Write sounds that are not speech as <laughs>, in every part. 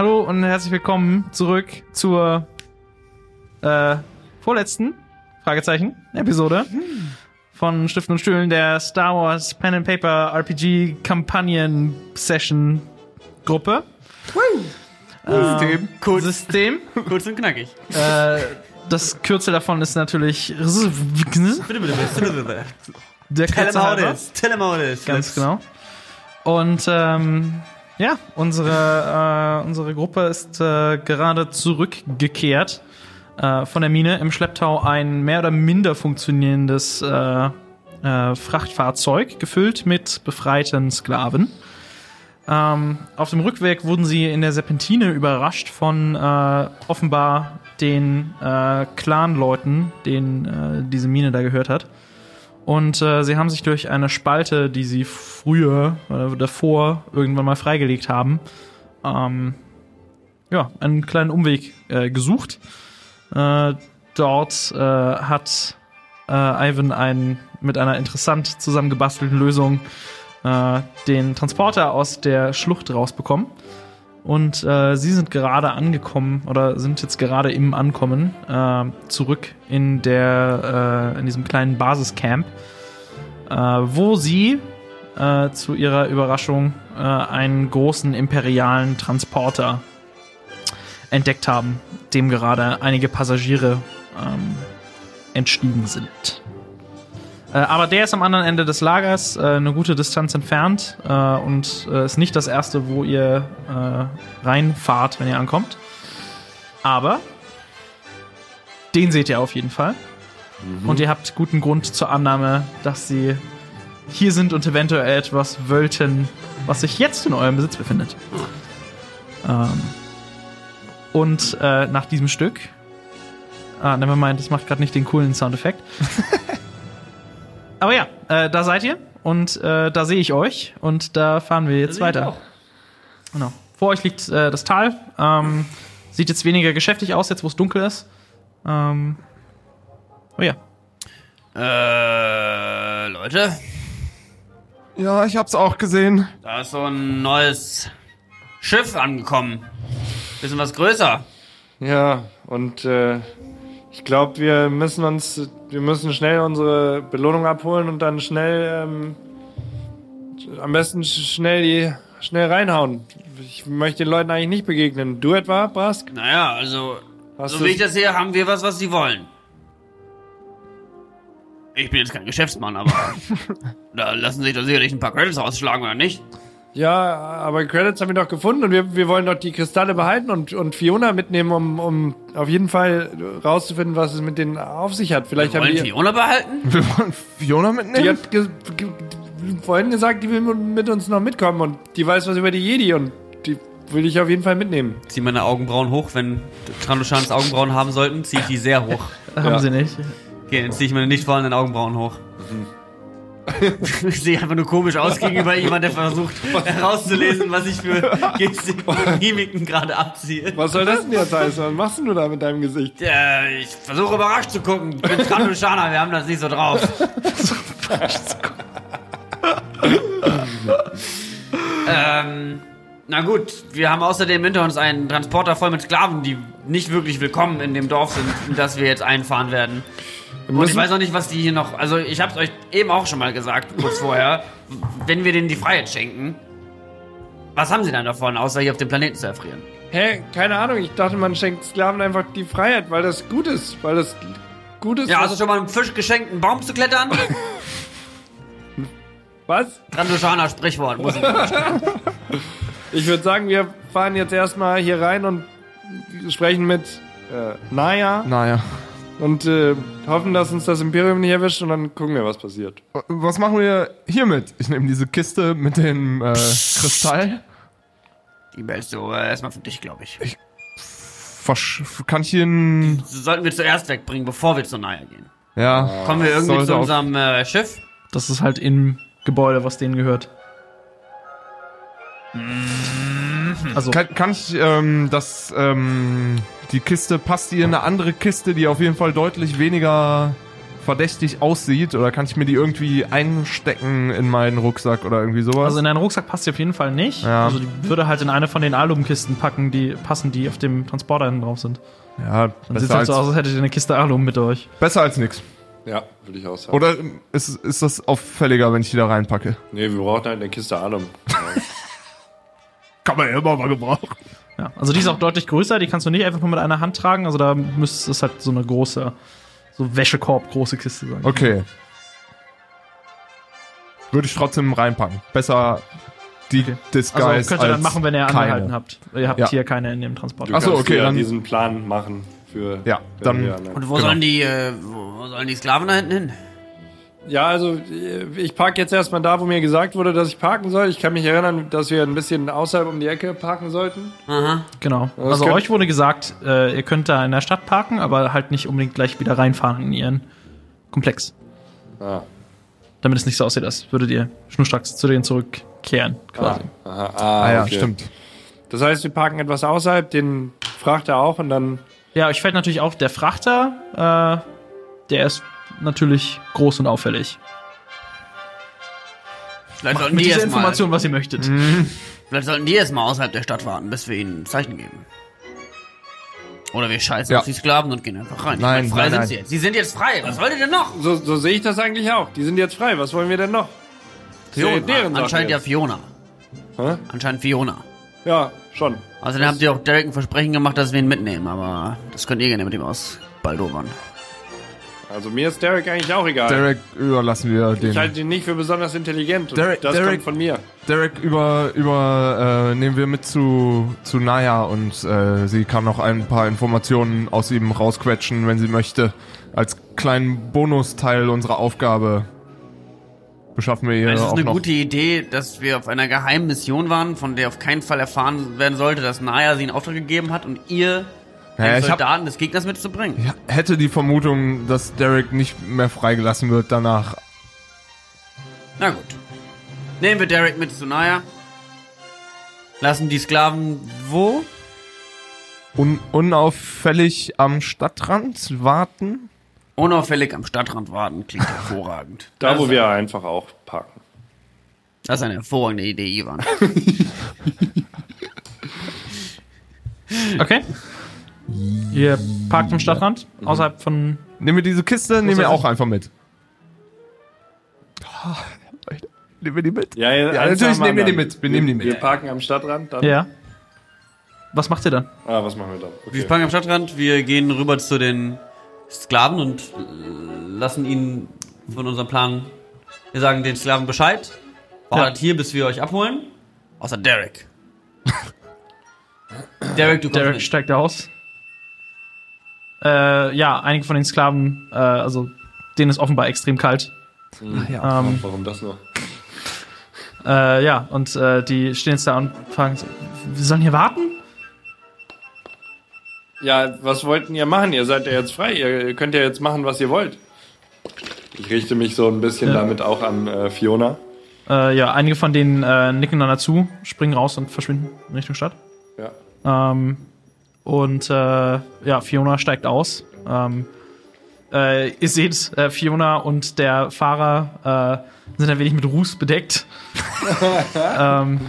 hallo und herzlich willkommen zurück zur äh, vorletzten Fragezeichen Episode von Stiften und Stühlen der Star Wars Pen and Paper RPG Kampagnen Session Gruppe. System. Kurz, System. kurz und knackig. äh, das Kürzel davon ist natürlich der Kürzel halber. Telemodus. Telemodus. Ganz genau. Und ähm, ja, unsere, äh, unsere Gruppe ist äh, gerade zurückgekehrt äh, von der Mine. Im Schlepptau ein mehr oder minder funktionierendes äh, äh, Frachtfahrzeug, gefüllt mit befreiten Sklaven. Ähm, auf dem Rückweg wurden sie in der Serpentine überrascht von äh, offenbar den Clan-Leuten, denen diese Mine da gehört hat. Und äh, sie haben sich durch eine Spalte, die sie früher oder davor irgendwann mal freigelegt haben, ähm, ja, einen kleinen Umweg äh, gesucht. Äh, dort äh, hat äh, Ivan ein, mit einer interessant zusammengebastelten Lösung äh, den Transporter aus der Schlucht rausbekommen. Und äh, sie sind gerade angekommen oder sind jetzt gerade im Ankommen äh, zurück in der äh, in diesem kleinen Basiscamp, äh, wo sie äh, zu ihrer Überraschung äh, einen großen imperialen Transporter entdeckt haben, dem gerade einige Passagiere ähm, entstiegen sind. Äh, aber der ist am anderen Ende des Lagers, äh, eine gute Distanz entfernt äh, und äh, ist nicht das erste, wo ihr äh, reinfahrt, wenn ihr ankommt. Aber den seht ihr auf jeden Fall. Und ihr habt guten Grund zur Annahme, dass sie hier sind und eventuell etwas wollten, was sich jetzt in eurem Besitz befindet. Ähm, und nach diesem Stück. Ah, nevermind, das macht gerade nicht den coolen Soundeffekt. <laughs> Aber ja, äh, da seid ihr und äh, da sehe ich euch und da fahren wir jetzt weiter. Genau. Vor euch liegt äh, das Tal. Ähm, sieht jetzt weniger geschäftig aus, jetzt wo es dunkel ist. Ähm, oh ja. Äh, Leute, Ja, ich hab's auch gesehen. da ist so ein neues Schiff angekommen. Bisschen was größer. Ja, und äh, ich glaube, wir müssen uns, wir müssen schnell unsere Belohnung abholen und dann schnell, ähm, am besten sch- schnell die, schnell reinhauen. Ich möchte den Leuten eigentlich nicht begegnen. Du etwa, Brask? Naja, also, Hast so wie ich das sehe, haben wir was, was sie wollen. Ich bin jetzt kein Geschäftsmann, aber <laughs> da lassen sich doch sicherlich ein paar Credits rausschlagen, oder nicht? Ja, aber Credits haben wir doch gefunden und wir, wir wollen doch die Kristalle behalten und, und Fiona mitnehmen, um, um auf jeden Fall rauszufinden, was es mit denen auf sich hat. Vielleicht Wir haben wollen die, Fiona behalten? <laughs> Wir wollen Fiona mitnehmen. die hat ge, ge, vorhin gesagt, die will mit uns noch mitkommen und die weiß was über die Jedi und die will ich auf jeden Fall mitnehmen. Zieh meine Augenbrauen hoch, wenn Trandoshans Augenbrauen haben sollten, ziehe ich die sehr hoch. <laughs> Haben sie nicht. Okay, dann ziehe ich meine nicht vorhandenen Augenbrauen hoch. <laughs> ich sehe einfach nur komisch aus gegenüber jemand, der versucht herauszulesen, was ich für Gestik und Mimiken gerade abziehe. Was soll das denn jetzt heißen? Was machst du da mit deinem Gesicht? Äh, ich versuche überrascht zu gucken. Ich bin Trandoshaner, wir haben das nicht so drauf. <laughs> ähm, na gut, wir haben außerdem hinter uns einen Transporter voll mit Sklaven, die nicht wirklich willkommen in dem Dorf sind, in das wir jetzt einfahren werden. Und ich weiß auch nicht, was die hier noch. Also, ich hab's euch eben auch schon mal gesagt, kurz vorher. Wenn wir denen die Freiheit schenken, was haben sie dann davon, außer hier auf dem Planeten zu erfrieren? Hä? Keine Ahnung. Ich dachte, man schenkt Sklaven einfach die Freiheit, weil das gut ist. Weil das gut ist. Ja, was- also schon mal einem Fisch geschenkt, einen Baum zu klettern? <laughs> was? Trandoshaner Sprichwort, muss ich <laughs> Ich würde sagen, wir fahren jetzt erstmal hier rein und sprechen mit äh, Naya Naja. Und äh, hoffen, dass uns das Imperium nicht erwischt und dann gucken wir, was passiert. Was machen wir hiermit? Ich nehme diese Kiste mit dem äh, Kristall. Die behältst du äh, erstmal für dich, glaube ich. Versch kann ich. Das sollten wir zuerst wegbringen, bevor wir zu Naya gehen. Ja. Kommen wir irgendwie zu unserem äh, Schiff? Das ist halt im Gebäude, was denen gehört. Also, Kann, kann ich ähm, das, ähm, die Kiste, passt die in eine andere Kiste, die auf jeden Fall deutlich weniger verdächtig aussieht? Oder kann ich mir die irgendwie einstecken in meinen Rucksack oder irgendwie sowas? Also in deinen Rucksack passt die auf jeden Fall nicht. Ja. Also die würde halt in eine von den Alumkisten packen, die passen, die auf dem Transporter hinten drauf sind. ja, Dann sieht besser halt so als, aus, als hättet ihr eine Kiste Alum mit euch. besser als nix. Ja, würde ich auch sagen. Oder ist, ist das auffälliger, wenn ich die da reinpacke? Nee, wir brauchen halt eine Kiste Alum. <laughs> Kann man ja immer mal gebrauchen. Ja. Also die ist auch deutlich größer, die kannst du nicht einfach nur mit einer Hand tragen. Also da müsste es halt so eine große, so Wäschekorb große Kiste sein. Okay. Würde ich trotzdem reinpacken. Besser die Disguise Also könnt ihr dann machen, wenn ihr keine. angehalten habt. Ihr habt Ja. hier keine in dem Transporter. Du Ach so, kannst okay, dann- diesen Plan machen für. Ja, dann- Und wo Genau. sollen die, äh, wo sollen die Sklaven da hinten hin? Ja, also äh, ich parke jetzt erstmal da, wo mir gesagt wurde, dass ich parken soll. Ich kann mich erinnern, dass wir ein bisschen außerhalb um die Ecke parken sollten. Aha. Genau. Das Also euch wurde gesagt, äh, ihr könnt da in der Stadt parken, aber halt nicht unbedingt gleich wieder reinfahren in ihren Komplex. Ah, Damit es nicht so aussieht, als würdet ihr schnurstracks zu denen zurückkehren, quasi. aha, ah, Ah ja, okay. stimmt. Das heißt, wir parken etwas außerhalb, den fragt er auch und dann. Ja, euch fällt natürlich auf, der Frachter, äh, der ist natürlich groß und auffällig. Vielleicht sollten Mit die dieser erst mal, Information, was ihr möchtet. vielleicht sollten die erst mal außerhalb der Stadt warten, bis wir ihnen ein Zeichen geben. Oder wir scheißen Ja. auf die Sklaven und gehen einfach rein. Ich Nein, meine, frei nein, sind nein. sie jetzt. Sie sind jetzt frei. Was wollt ihr denn noch? So, so sehe ich das eigentlich auch. Die sind jetzt frei. Was wollen wir denn noch? Das Fiona. deren Anscheinend ja. Fiona. Hä? Anscheinend Fiona. Ja, schon. Außerdem habt ihr auch Derek ein Versprechen gemacht, dass wir ihn mitnehmen, aber das könnt ihr gerne mit ihm aus Baldovern. Also mir ist Derek eigentlich auch egal. Derek überlassen wir den. Ich halte ihn nicht für besonders intelligent. Und Derek- das Derek- kommt von mir. Derek über, über äh, nehmen wir mit zu, zu Naya und äh, sie kann noch ein paar Informationen aus ihm rausquetschen, wenn sie möchte. Als kleinen Bonusteil unserer Aufgabe beschaffen wir ihr Es ist auch eine noch. gute Idee, dass wir auf einer geheimen Mission waren, von der auf keinen Fall erfahren werden sollte, dass Naya sie in Auftrag gegeben hat und ihr Ja, den ich hab- Soldaten des Gegners mitzubringen. ich hätte die Vermutung, dass Derek nicht mehr freigelassen wird danach. Na gut. Nehmen wir Derek mit zu Naya. Lassen die Sklaven wo? Un unauffällig am Stadtrand warten. Unauffällig am Stadtrand warten. Klingt <laughs> hervorragend. Da, das, wo wir einfach auch parken. Das ist eine hervorragende Idee, Ivan. <laughs> <laughs> Okay. Ihr parkt am Stadtrand, außerhalb von. Nehmen wir diese Kiste, nehmen wir auch einfach mit. Leute, Nehmen wir die mit? Ja, Ja, eins natürlich nehmen wir die mit. Wir nehmen die mit. Wir parken am Stadtrand. Dann. Ja. Was macht ihr dann? Ah, was machen wir dann? Wir Okay. fangen am Stadtrand, wir gehen rüber zu den Sklaven und äh, lassen ihnen von unserem Plan. Wir sagen den Sklaven Bescheid. Wartet hier, bis wir euch abholen. Außer Derek. <laughs> Derek, du kommst Derek mit. steigt aus. Äh, ja, einige von den Sklaven, äh, also denen ist offenbar extrem kalt. Ja. Ähm, Warum das nur? äh, ja, und äh, die stehen jetzt da und fragen so, wir sollen hier warten? Ja, was wollten ihr machen? Ihr seid ja jetzt frei. Ihr könnt ja jetzt machen, was ihr wollt. Ich richte mich so ein bisschen Ja. damit auch an äh, Fiona. Äh, ja, einige von denen äh, nicken dann dazu, springen raus und verschwinden in Richtung Stadt. Ja. Ähm, und äh, ja, Fiona steigt aus. Ähm, äh, ihr seht, äh, Fiona und der Fahrer äh, sind ein wenig mit Ruß bedeckt. <laughs> ähm,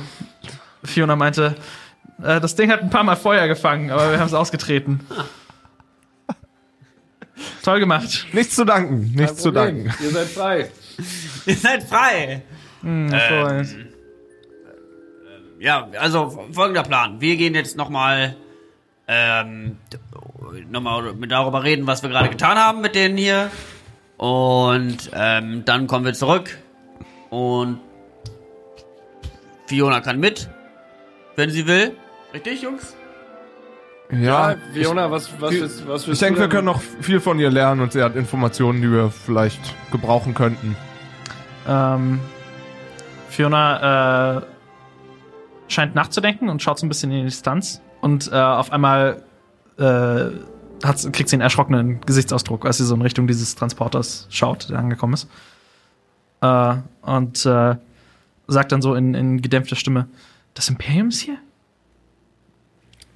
Fiona meinte, äh, das Ding hat ein paar Mal Feuer gefangen, aber wir haben es ausgetreten. <laughs> Toll gemacht. Nichts zu danken, nichts zu danken. Ihr seid frei. <laughs> Ihr seid frei. Hervorragend. Ja, also folgender Plan. Wir gehen jetzt nochmal ähm, nochmal darüber reden, was wir gerade getan haben mit denen hier. Und ähm, dann kommen wir zurück. Und Fiona kann mit, wenn sie will. Richtig, Jungs? Ja, Ja, Fiona, was, was, ist, was ich denke, wir können noch viel von ihr lernen und sie hat Informationen, die wir vielleicht gebrauchen könnten. Ähm, Fiona äh, scheint nachzudenken und schaut so ein bisschen in die Distanz. Und äh, auf einmal äh, hat, kriegt sie einen erschrockenen Gesichtsausdruck, als sie so in Richtung dieses Transporters schaut, der angekommen ist. Äh, und äh, sagt dann so in, in gedämpfter Stimme: Das Imperium ist hier?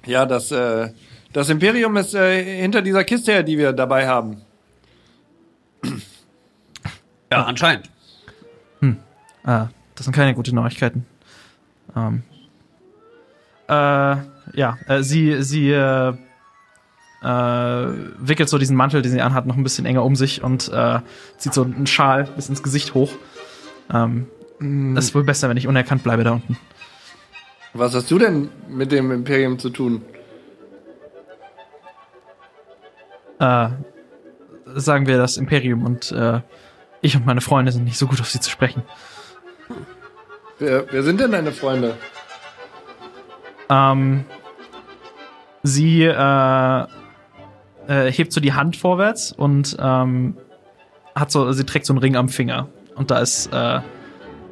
Ja, das, äh, das Imperium ist äh, hinter dieser Kiste her, die wir dabei haben. <clears throat> Ja, anscheinend. Ah, das sind keine guten Neuigkeiten. Ähm, äh, ja, äh, sie, sie äh, äh, wickelt so diesen Mantel, den sie anhat, noch ein bisschen enger um sich und äh, zieht so einen Schal bis ins Gesicht hoch. Ähm, Das ist wohl besser, wenn ich unerkannt bleibe da unten. Was hast du denn mit dem Imperium zu tun? Äh, sagen wir das Imperium und äh, ich und meine Freunde sind nicht so gut auf sie zu sprechen. Wer, wer sind denn deine Freunde? Ähm, sie äh, äh, hebt so die Hand vorwärts und ähm, hat so, sie trägt so einen Ring am Finger und da ist äh,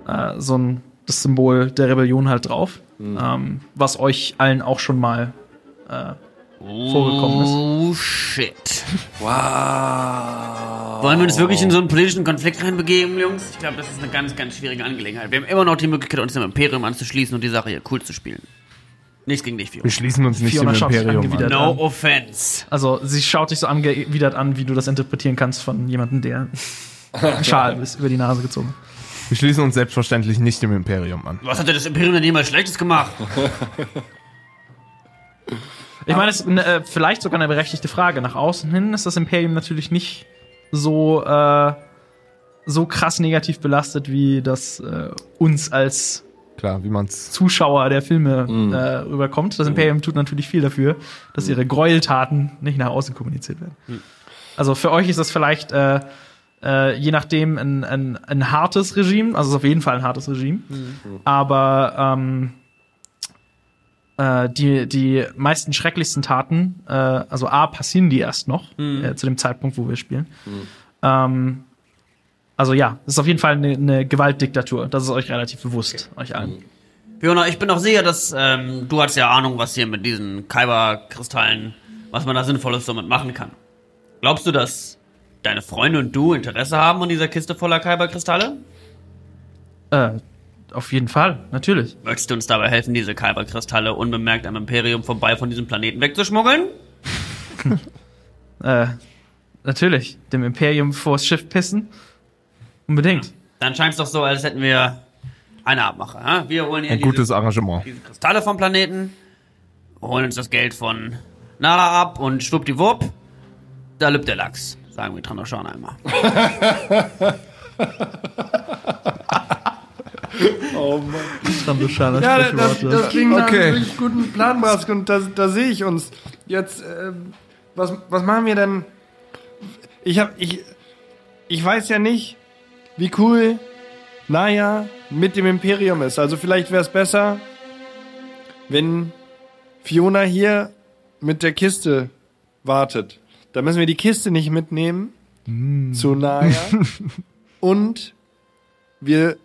äh, so ein das Symbol der Rebellion halt drauf, ähm, was euch allen auch schon mal äh, vorgekommen ist. Oh, shit. Wow. Wollen wir uns wirklich in so einen politischen Konflikt reinbegeben, Jungs? Ich glaube, das ist eine ganz, ganz schwierige Angelegenheit. Wir haben immer noch die Möglichkeit, uns dem Imperium anzuschließen und die Sache hier cool zu spielen. Nichts gegen dich, Fiona. Wir schließen uns nicht Fiona dem Imperium an. No an. offense. Also sie schaut dich so angewidert an, wie du das interpretieren kannst von jemandem, der <laughs> Schal ist über die Nase gezogen. Wir schließen uns selbstverständlich nicht dem Imperium an. Was hat denn das Imperium denn jemals Schlechtes gemacht? Ich meine, es ist äh, vielleicht sogar eine berechtigte Frage. Nach außen hin ist das Imperium natürlich nicht so, äh, so krass negativ belastet, wie das äh, uns als Klar, wie man's. Zuschauer der Filme äh, rüberkommt. Das Imperium tut natürlich viel dafür, dass ihre Gräueltaten nicht nach außen kommuniziert werden. Also für euch ist das vielleicht äh, äh, je nachdem ein, ein, ein hartes Regime, also es ist auf jeden Fall ein hartes Regime. Aber ähm, äh, die, die meisten schrecklichsten Taten, äh, also A, passieren die erst noch, äh, zu dem Zeitpunkt, wo wir spielen. Ähm, also ja, es ist auf jeden Fall eine, eine Gewaltdiktatur. Das ist euch relativ bewusst, euch allen. Fiona, ich bin auch sicher, dass ähm, du hast ja Ahnung, was hier mit diesen Kyber-Kristallen, was man da Sinnvolles damit machen kann. Glaubst du, dass deine Freunde und du Interesse haben an dieser Kiste voller Kyber-Kristalle? Äh, auf jeden Fall, natürlich. Möchtest du uns dabei helfen, diese Kyber-Kristalle unbemerkt am Imperium vorbei von diesem Planeten wegzuschmuggeln? <laughs> Äh, natürlich. Dem Imperium vors Schiff pissen. Unbedingt. Dann scheint es doch so, als hätten wir eine Abmache. hä? Wir holen hier Ein diese, gutes Arrangement. diese Kristalle vom Planeten, holen uns das Geld von Nara ab und schwuppdiwupp, da lübt der Lachs, sagen wir Trandoshan einmal. <laughs> Oh Mann. Trandoshaner Ja, das, das, das klingt nach Okay. einem wirklich guten Plan, Brask, und da, da sehe ich uns. Jetzt, ähm, was, was machen wir denn? Ich hab, ich, ich weiß ja nicht, wie cool Naya mit dem Imperium ist. Also vielleicht wäre es besser, wenn Fiona hier mit der Kiste wartet. Da müssen wir die Kiste nicht mitnehmen zu Naya. <laughs> Und wir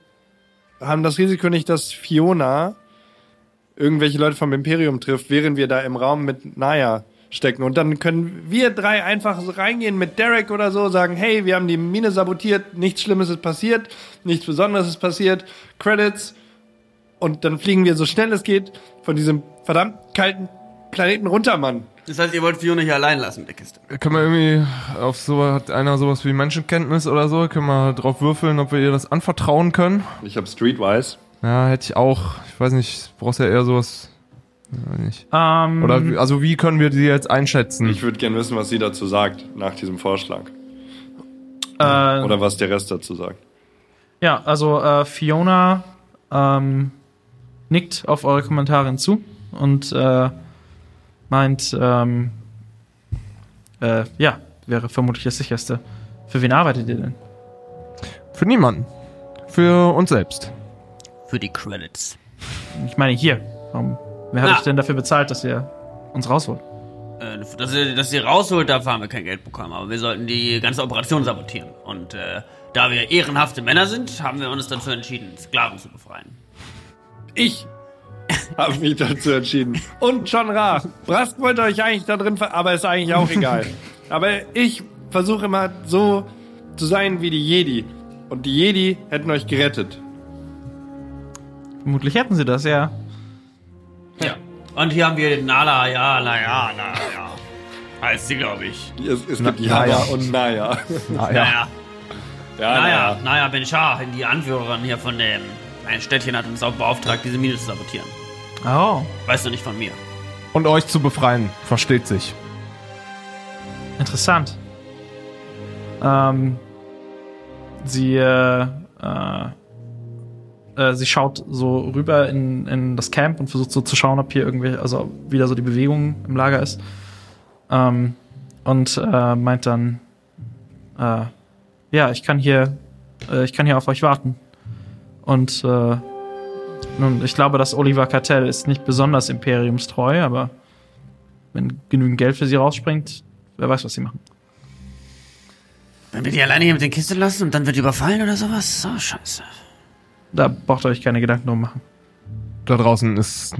haben das Risiko nicht, dass Fiona irgendwelche Leute vom Imperium trifft, während wir da im Raum mit Naya stecken. Und dann können wir drei einfach so reingehen mit Derek oder so, sagen, hey, wir haben die Mine sabotiert, nichts Schlimmes ist passiert, nichts Besonderes ist passiert, Credits. Und dann fliegen wir so schnell es geht von diesem verdammt kalten Planeten runter, Mann. Das heißt, ihr wollt Fiona hier allein lassen mit der Kiste. Können wir irgendwie auf so, hat einer sowas wie Menschenkenntnis oder so? Können wir drauf würfeln, ob wir ihr das anvertrauen können? Ich habe Streetwise. Ja, hätte ich auch. Ich weiß nicht, brauchst ja eher sowas. Ähm, Oder wie- also wie können wir die jetzt einschätzen? Ich würde gern wissen, was sie dazu sagt, nach diesem Vorschlag. äh, Oder was der Rest dazu sagt. ja, also äh, Fiona ähm, nickt auf eure Kommentare hinzu und äh, meint, ähm, äh, ja, wäre vermutlich das sicherste. Für wen arbeitet ihr denn? Für niemanden. Für uns selbst. Für die Credits. Ich meine hier. Warum, wer hat euch denn dafür bezahlt, dass ihr uns rausholt? Äh, dass, ihr, dass ihr rausholt, dafür haben wir kein Geld bekommen. Aber wir sollten die ganze Operation sabotieren. Und äh, da wir ehrenhafte Männer sind, haben wir uns dazu entschieden, Sklaven zu befreien. Ich habe mich dazu entschieden. Und John Ra. Brask wollte euch eigentlich da drin, ver aber ist eigentlich auch egal. <laughs> Aber ich versuche immer so zu sein wie die Jedi. Und die Jedi hätten euch gerettet. Vermutlich hätten sie das, ja. Und hier haben wir den Nala, ja, na ja, na ja. Heißt sie, glaube ich. Es, es Na- gibt Jaya Naya. und Naya. Ah, Naja. Ja, Naja, naja, Ben Shah, die Anführerin hier von dem ein Städtchen hat uns auch beauftragt, diese Mine zu sabotieren. Oh, Weißt du nicht von mir? Und euch zu befreien, versteht sich. interessant. Ähm, sie, äh, äh, äh, sie schaut so rüber in, in das Camp und versucht so zu schauen, ob hier irgendwie, also wieder so die Bewegung im Lager ist. Ähm, und äh, meint dann, äh, ja, ich kann hier, äh, ich kann hier auf euch warten. Und äh, nun, ich glaube, das Oliver Kartell ist nicht besonders imperiumstreu, aber wenn genügend Geld für sie rausspringt, wer weiß, was sie machen. Wenn wir die alleine hier mit den Kisten lassen und dann wird überfallen oder sowas? Oh, scheiße. Da braucht ihr euch keine Gedanken drum machen. Da draußen ist,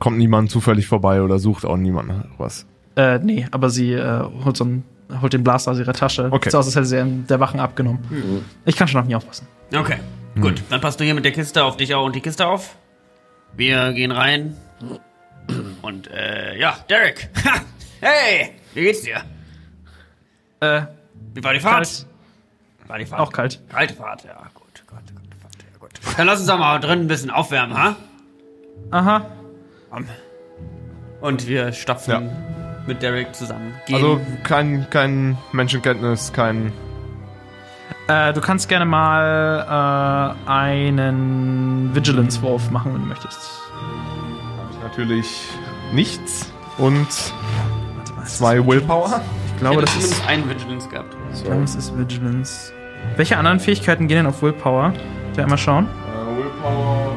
kommt niemand zufällig vorbei oder sucht auch niemand was. Äh, nee, aber sie äh, holt so einen, holt den Blaster aus ihrer Tasche. Okay. Sieht aus, als hätte sie der Wachen abgenommen. Ich kann schon auf nie aufpassen. Okay, gut. Dann passt du hier mit der Kiste auf dich auch und die Kiste auf. Wir gehen rein. Und, äh, ja, Derek. Ha! hey, wie geht's dir? Äh, Wie war die Fahrt? kalt. War die Fahrt? Auch kalt. Kalte Fahrt, ja, Dann lass uns doch mal drin ein bisschen aufwärmen, ha? Aha. Komm. Und wir stapfen Ja. mit Derek zusammen. Gehen. Also kein, kein Menschenkenntnis, kein. Äh, du kannst gerne mal äh, einen Vigilance-Wurf machen, wenn du möchtest. Natürlich nichts. Und Warte mal, zwei Willpower. Ich ich glaube, hätte das ist, einen Vigilance gehabt. ich glaube, das ist Vigilance. Welche anderen Fähigkeiten gehen denn auf Willpower? Ich einmal schauen. Willpower,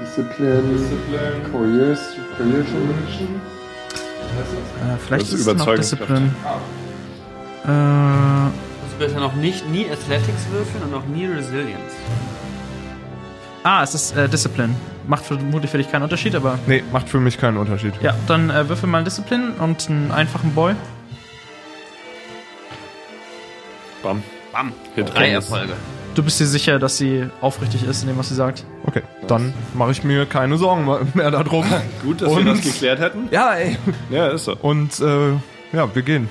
Discipline, Discipline, Coercion, Coercion. Äh, vielleicht Das ist ist es noch. Discipline. Äh, Du musst besser noch nicht nie Athletics würfeln und noch nie Resilience. ah, es ist äh, Discipline. Macht vermutlich für dich keinen Unterschied, aber Nee, macht für mich keinen Unterschied. ja, dann äh, würfel mal Discipline und einen einfachen Boy. Bam. Bam. Hit Drei. Erfolge. Du bist dir sicher, dass sie aufrichtig ist in dem, was sie sagt? Okay, dann mache ich mir keine Sorgen mehr darum. <laughs> Gut, dass Und- wir das geklärt hätten. ja, ey. Ja, ist so. Und äh, ja, wir gehen.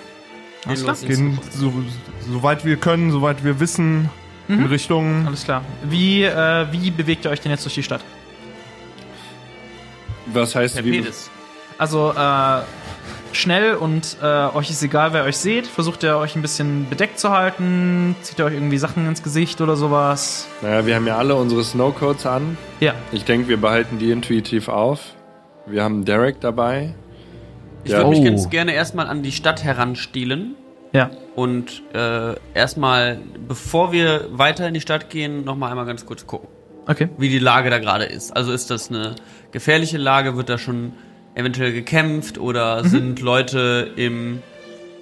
Gehen los ins Gehen so, so weit wir können, so weit wir wissen, in Richtung. Alles klar. Wie, äh, wie bewegt ihr euch denn jetzt durch die Stadt? Was heißt Per wie? Pedis. Also, äh, schnell und äh, euch ist egal, wer euch seht. Versucht ihr euch ein bisschen bedeckt zu halten? Zieht ihr euch irgendwie Sachen ins Gesicht oder sowas? Naja, wir haben ja alle unsere Snowcoats an. Ja. Ich denke, wir behalten die intuitiv auf. Wir haben Derek dabei. Ich Ja. würde mich Oh. ganz gerne erstmal an die Stadt heranstielen Ja. und äh, erstmal, bevor wir weiter in die Stadt gehen, nochmal einmal ganz kurz gucken, Okay. wie die Lage da gerade ist. Also ist das eine gefährliche Lage? Wird da schon eventuell gekämpft oder sind Leute im.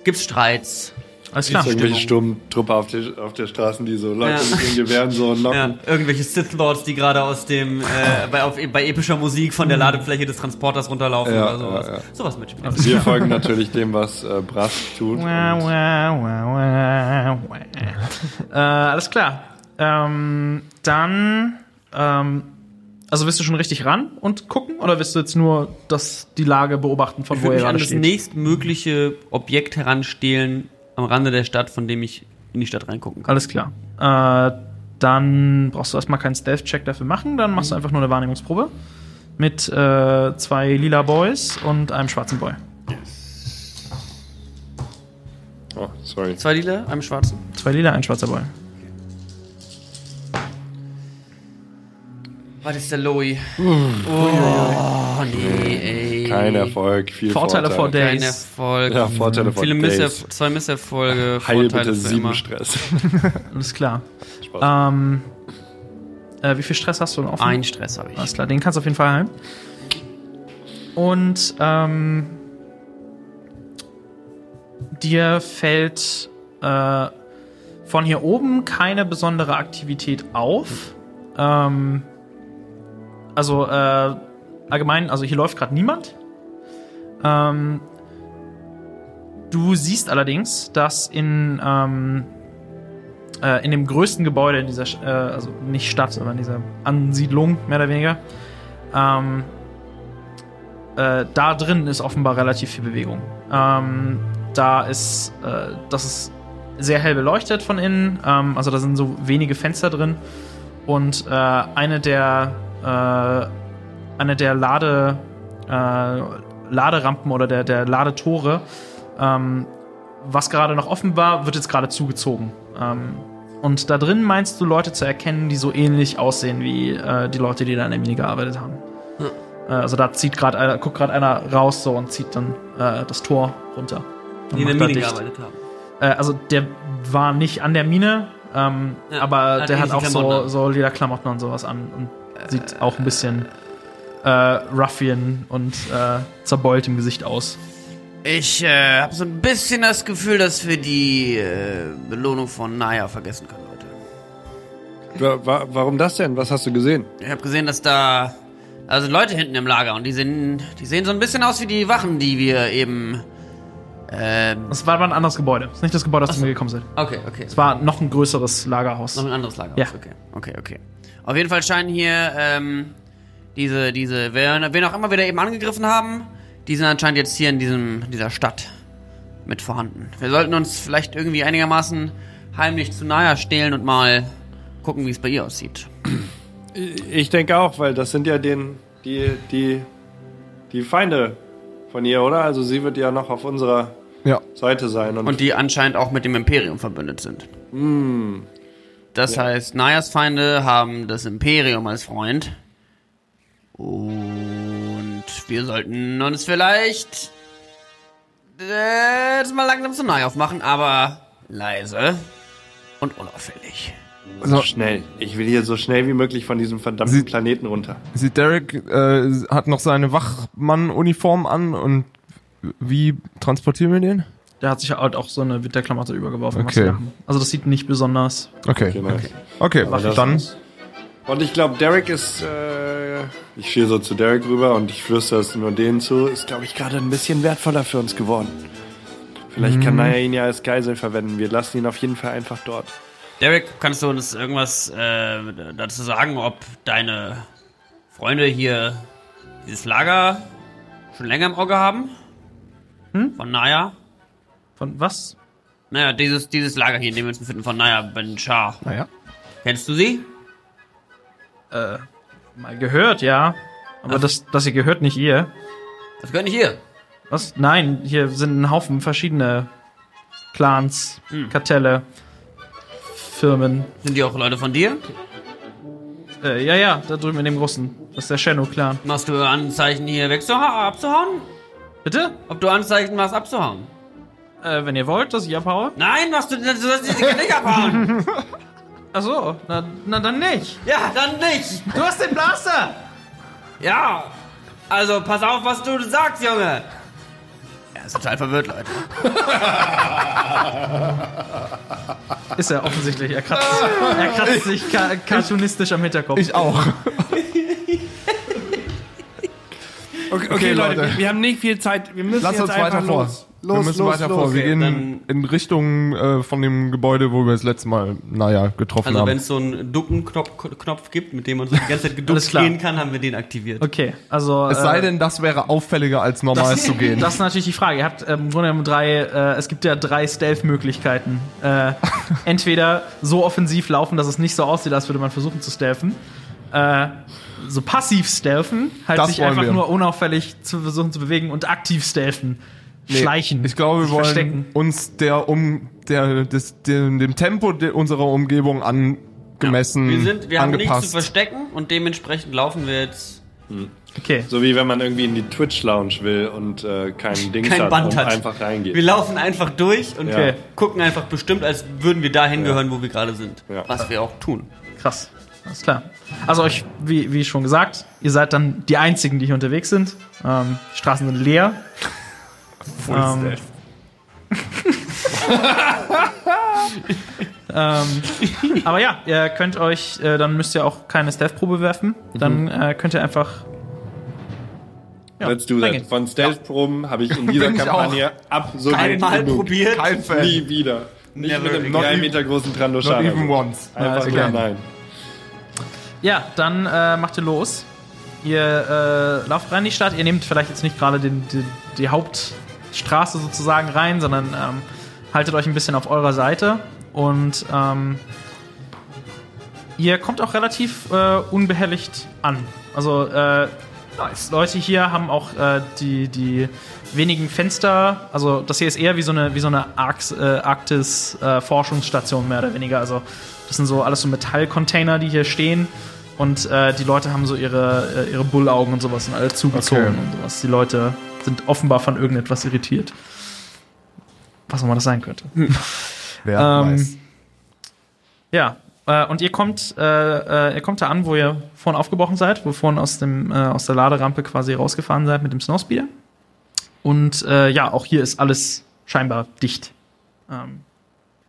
Gibt's Streits? Alles Ist klar. irgendwelche Sturmtruppe auf der, auf der Straßen, die so Leute Ja. mit den Gewehren so <laughs> Ja, locken. irgendwelche Sith Lords, die gerade aus dem äh, bei, auf, bei epischer Musik von der Ladefläche des Transporters runterlaufen Ja, oder sowas. ja, ja. Sowas mitspielen. Wir folgen natürlich dem, was äh, Brass tut. Wah, Und wah, wah, wah, wah. äh, alles klar. Ähm, dann, ähm, also willst du schon richtig ran und gucken oder willst du jetzt nur das, die Lage beobachten, von Ich wo ihr mich an gerade das steht? nächstmögliche Objekt heranstehlen am Rande der Stadt, von dem ich in die Stadt reingucken kann. Alles klar. Äh, dann brauchst du erstmal keinen Stealth-Check dafür machen, dann machst du einfach nur eine Wahrnehmungsprobe. Mit äh, zwei lila Boys und einem schwarzen Boy. oh, sorry. Zwei Lila, einem schwarzen. Zwei lila, ein schwarzer Boy. Was ist der Lowy? Oh, nee, ey. Kein Erfolg, viel Vorteile vor Vorteil. Days. Kein Erfolg. Ja, Vorteile vor Viele Misserf Days. zwei Misserfolge, <laughs> Heil Vorteile bitte für sieben immer. Stress. <laughs> Alles klar. Spaß. Ähm, äh, wie viel Stress hast du denn offen? Ein Stress habe ich. Alles klar, den kannst du auf jeden Fall heilen. Und ähm, dir fällt äh, von hier oben keine besondere Aktivität auf. Ähm, also äh, allgemein, also hier läuft gerade niemand. Ähm, du siehst allerdings, dass in ähm, äh, in dem größten Gebäude in dieser, äh, also nicht Stadt, sondern dieser Ansiedlung, mehr oder weniger, ähm, äh, da drin ist offenbar relativ viel Bewegung. Ähm, da ist, äh, das ist sehr hell beleuchtet von innen. Ähm, also da sind so wenige Fenster drin. Und äh, eine der äh, eine der Lade, äh, Laderampen oder der, der Ladetore, ähm, was gerade noch offen war, wird jetzt gerade zugezogen. Ähm, und da drin meinst du Leute zu erkennen, die so ähnlich aussehen wie äh, die Leute, die da in der Mine gearbeitet haben. Äh, also da zieht gerade einer, guckt gerade einer raus so und zieht dann äh, das Tor runter. Die in der Mine dicht. gearbeitet haben. Äh, also der war nicht an der Mine, ähm, Ja, aber der hat auch so, so Lederklamotten und sowas an und sieht auch ein bisschen äh, Ruffian und äh, zerbeult im Gesicht aus. Ich äh, habe so ein bisschen das Gefühl, dass wir die äh, Belohnung von Naya vergessen können heute. Wa wa warum das denn? Was hast du gesehen? Ich habe gesehen, dass da also Leute hinten im Lager und die sehen, die sehen so ein bisschen aus wie die Wachen, die wir eben. Ähm, Das war aber ein anderes Gebäude. Das ist nicht das Gebäude, aus dem wir gekommen sind. okay, okay. Es war noch ein größeres Lagerhaus. Noch ein anderes Lager. Ja. Okay, okay, okay. Auf jeden Fall scheinen hier ähm, diese, diese, wer, wen auch immer wir da eben angegriffen haben, die sind anscheinend jetzt hier in diesem, dieser Stadt mit vorhanden. Wir sollten uns vielleicht irgendwie einigermaßen heimlich zu Naya stehlen und mal gucken, wie es bei ihr aussieht. Ich denke auch, weil das sind ja den, die, die, die Feinde von ihr, oder? Also sie wird ja noch auf unserer Ja. Seite sein. Und, Und die anscheinend auch mit dem Imperium verbündet sind. Das heißt, Nayas Feinde haben das Imperium als Freund. Und wir sollten uns vielleicht äh, jetzt mal langsam zu Naya aufmachen, aber leise und unauffällig. So, schnell. Ich will hier so schnell wie möglich von diesem verdammten Sie- Planeten runter. sieht Derek äh, hat noch seine Wachmann-Uniform an und wie transportieren wir den? Der hat sich halt auch so eine Winterklamotte übergeworfen. was Okay. Also das sieht nicht besonders. Okay. Okay, Aber das dann ist- Und ich glaube, Derek ist, äh, ich schiel so zu Derek rüber und ich flüstere es nur denen zu, ist, glaube ich, gerade ein bisschen wertvoller für uns geworden. Vielleicht kann Naya ihn ja als Geisel verwenden. Wir lassen ihn auf jeden Fall einfach dort. Derek, kannst du uns irgendwas äh, dazu sagen, ob deine Freunde hier dieses Lager schon länger im Auge haben? Von Naya? Von was? Naja, dieses, dieses Lager hier, in dem wir uns befinden, von Naya Ben Shah. naja. Kennst du sie? Äh, mal gehört, ja. Aber das, das hier gehört nicht ihr. Das gehört nicht hier. Was? Nein, hier sind ein Haufen verschiedene Clans, Kartelle, Firmen. Sind die auch Leute von dir? Äh, ja, ja, da drüben in dem großen. Das ist der Shadow-Clan. Machst du Anzeichen hier wegzuha abzuhauen? Bitte? Ob du Anzeichen machst abzuhauen? Äh, wenn ihr wollt, dass ich abhaue? Nein, machst du, du sollst Dinger nicht abhauen. <laughs> Ach so, na, na dann nicht. ja, dann nicht. Du hast den Blaster! Ja. Also, pass auf, was du sagst, Junge. Er ist total verwirrt, Leute. Ist er offensichtlich. Er kratzt, er kratzt sich ka cartoonistisch am Hinterkopf. Ich auch. <laughs> Okay, okay, Leute. wir haben nicht viel Zeit. Wir müssen Lass jetzt uns einfach weiter vor. los. wir Los, müssen los, weiter los. vor. Wir gehen in Richtung äh, von dem Gebäude, wo wir das letzte Mal, naja, getroffen Also, wenn haben. es so einen Ducken-Knopf Knopf gibt, mit dem man so die ganze Zeit geduckt gehen kann, haben wir den aktiviert. Okay, also. Es sei denn, das wäre auffälliger als normal zu gehen. Das ist natürlich die Frage. Ihr habt ähm, im Grunde genommen drei, äh, es gibt ja drei Stealth-Möglichkeiten. Äh, entweder so offensiv laufen, dass es nicht so aussieht, als würde man versuchen zu stealthen. So passiv stealthen, halt Das sich einfach wir. nur unauffällig zu versuchen zu bewegen und aktiv stealthen. Schleichen. Ich glaube, wir wollen verstecken. uns der um der des, dem, dem Tempo de, unserer Umgebung angemessen Wir, sind, wir haben nichts zu angepasst. verstecken und dementsprechend laufen wir jetzt. Okay. So wie wenn man irgendwie in die Twitch-Lounge will und äh, kein <laughs> Ding Kein hat Band und hat. einfach reingeht. Wir laufen einfach durch und Okay. gucken einfach bestimmt, als würden wir dahin gehören, wo wir gerade sind. Ja. Was wir auch tun. Krass. Alles klar. Also euch, wie, wie schon gesagt, ihr seid dann die einzigen, die hier unterwegs sind. Ähm, die Straßen sind leer. <laughs> Ähm, <laughs> ähm, aber ja, ihr könnt euch, äh, dann müsst ihr auch keine Stealth-Probe werfen. Dann äh, könnt ihr einfach. Ja, Let's do that. reingehen. Von Stealth-Proben habe ich in dieser <laughs> Bin ich Kampagne absolut Einmal genug. probiert. Kein Fan. Nie wieder. Nicht Never mit einem again. drei Meter großen Not Trandoshan. even once. Einfach ist nur egal. nein. Ja, dann äh, macht ihr los. Ihr äh, lauft rein in die Stadt. Ihr nehmt vielleicht jetzt nicht gerade die, Hauptstraße sozusagen rein, sondern ähm, haltet euch ein bisschen auf eurer Seite und ähm, ihr kommt auch relativ äh, unbehelligt an. Also äh, Leute hier haben auch äh, die, die wenigen Fenster, also das hier ist eher wie so eine, wie so eine äh, Arktis-Forschungsstation mehr oder weniger. Also das sind so alles so Metallcontainer, die hier stehen. Und äh, die Leute haben so ihre, äh, ihre Bullaugen und sowas und alle zugezogen Okay. und sowas. Die Leute sind offenbar von irgendetwas irritiert. Was auch immer das sein könnte. <laughs> Wer Ähm, weiß. Ja, äh, und ihr kommt, äh, äh, ihr kommt da an, wo ihr vorhin aufgebrochen seid, wo ihr vorhin aus, dem, äh, aus der Laderampe quasi rausgefahren seid mit dem Snowspeeder. Und ja, auch hier ist alles scheinbar dicht ähm,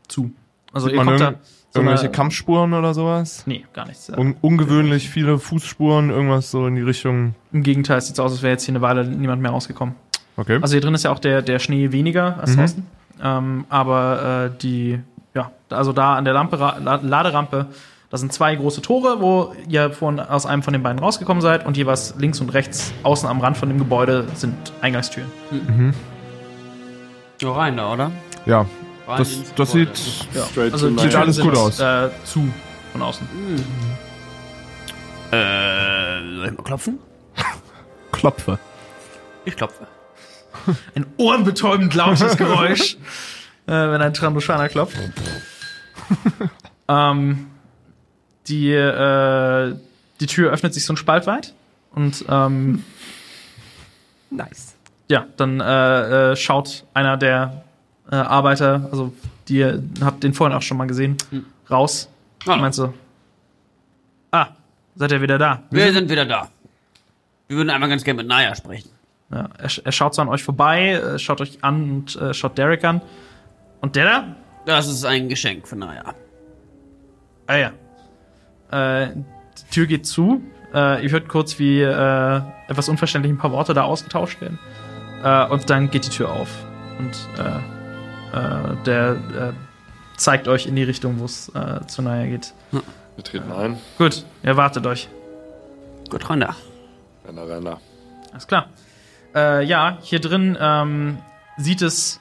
zu. Also Sieht ihr kommt da. So Irgendwelche eine, Kampfspuren oder sowas? Nee, gar nichts. Un ungewöhnlich viele Fußspuren, irgendwas so in die Richtung. Im Gegenteil, es sieht so aus, als wäre jetzt hier eine Weile niemand mehr rausgekommen. Okay. Also hier drin ist ja auch der, der Schnee weniger als Mhm. draußen. Ähm, aber äh, die, ja, also da an der Lampe, La Laderampe, da sind zwei große Tore, wo ihr von, aus einem von den beiden rausgekommen seid und jeweils links und rechts außen am Rand von dem Gebäude sind Eingangstüren. So rein da, oder? ja, das, das sieht. Ja. Straight Also. Sieht alles gut aus. Äh, zu von außen. Äh, soll ich mal klopfen? <laughs> Klopfe. Ich klopfe. <laughs> Ein ohrenbetäubend lautes Geräusch, <laughs> äh, wenn ein Trandoshana klopft. ähm, die, äh, die Tür öffnet sich so ein Spalt weit und ähm, Nice. ja, dann äh, äh, schaut einer der äh, Arbeiter, also die ihr habt den vorhin auch schon mal gesehen, raus. Hallo. Meinst du? Ah, seid ihr wieder da? Wir sind wieder da. Wir würden einmal ganz gerne mit Naya sprechen. Ja, er, er schaut so an euch vorbei, äh, schaut euch an und äh, schaut Derek an. Und der da? Das ist ein Geschenk für Naya. Ah ja. Äh, die Tür geht zu. Äh, ihr hört kurz, wie äh, etwas unverständlich ein paar Worte da ausgetauscht werden. Äh, und dann geht die Tür auf. Und äh, der äh, zeigt euch in die Richtung, wo es äh, zu Naya geht. Wir treten ein. Gut, ihr wartet euch. Gut, rein da. Renner, renner. Alles klar. Äh, ja, hier drin ähm, sieht es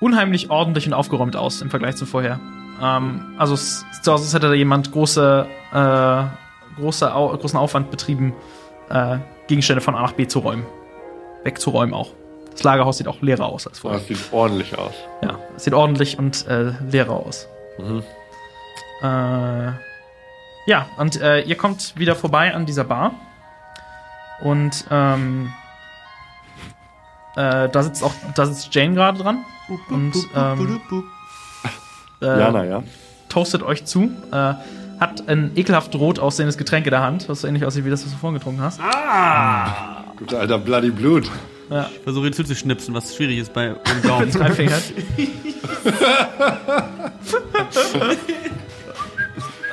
unheimlich ordentlich und aufgeräumt aus im Vergleich zu vorher. Ähm, also es sieht so aus, als hätte da jemand große, äh, große Au großen Aufwand betrieben, äh, Gegenstände von A nach B zu räumen. Wegzuräumen auch. Das Lagerhaus sieht auch leerer aus als vorher. Das sieht ordentlich aus. Ja, es sieht ordentlich und äh, leerer aus. Mhm. Äh, ja, und äh, ihr kommt wieder vorbei an dieser Bar. Und ähm, äh, da sitzt auch, da sitzt Jane gerade dran. Und ähm, äh, Jana, ja? toastet euch zu. Äh, hat ein ekelhaft rot aussehendes Getränk in der Hand, was so ähnlich aussieht wie das, was du vorhin getrunken hast. Guter alter Bloody Blut. Ja, Versuche ihn zuzuschnipsen, was schwierig ist bei einem <laughs> Daumen. mit drei Fingern.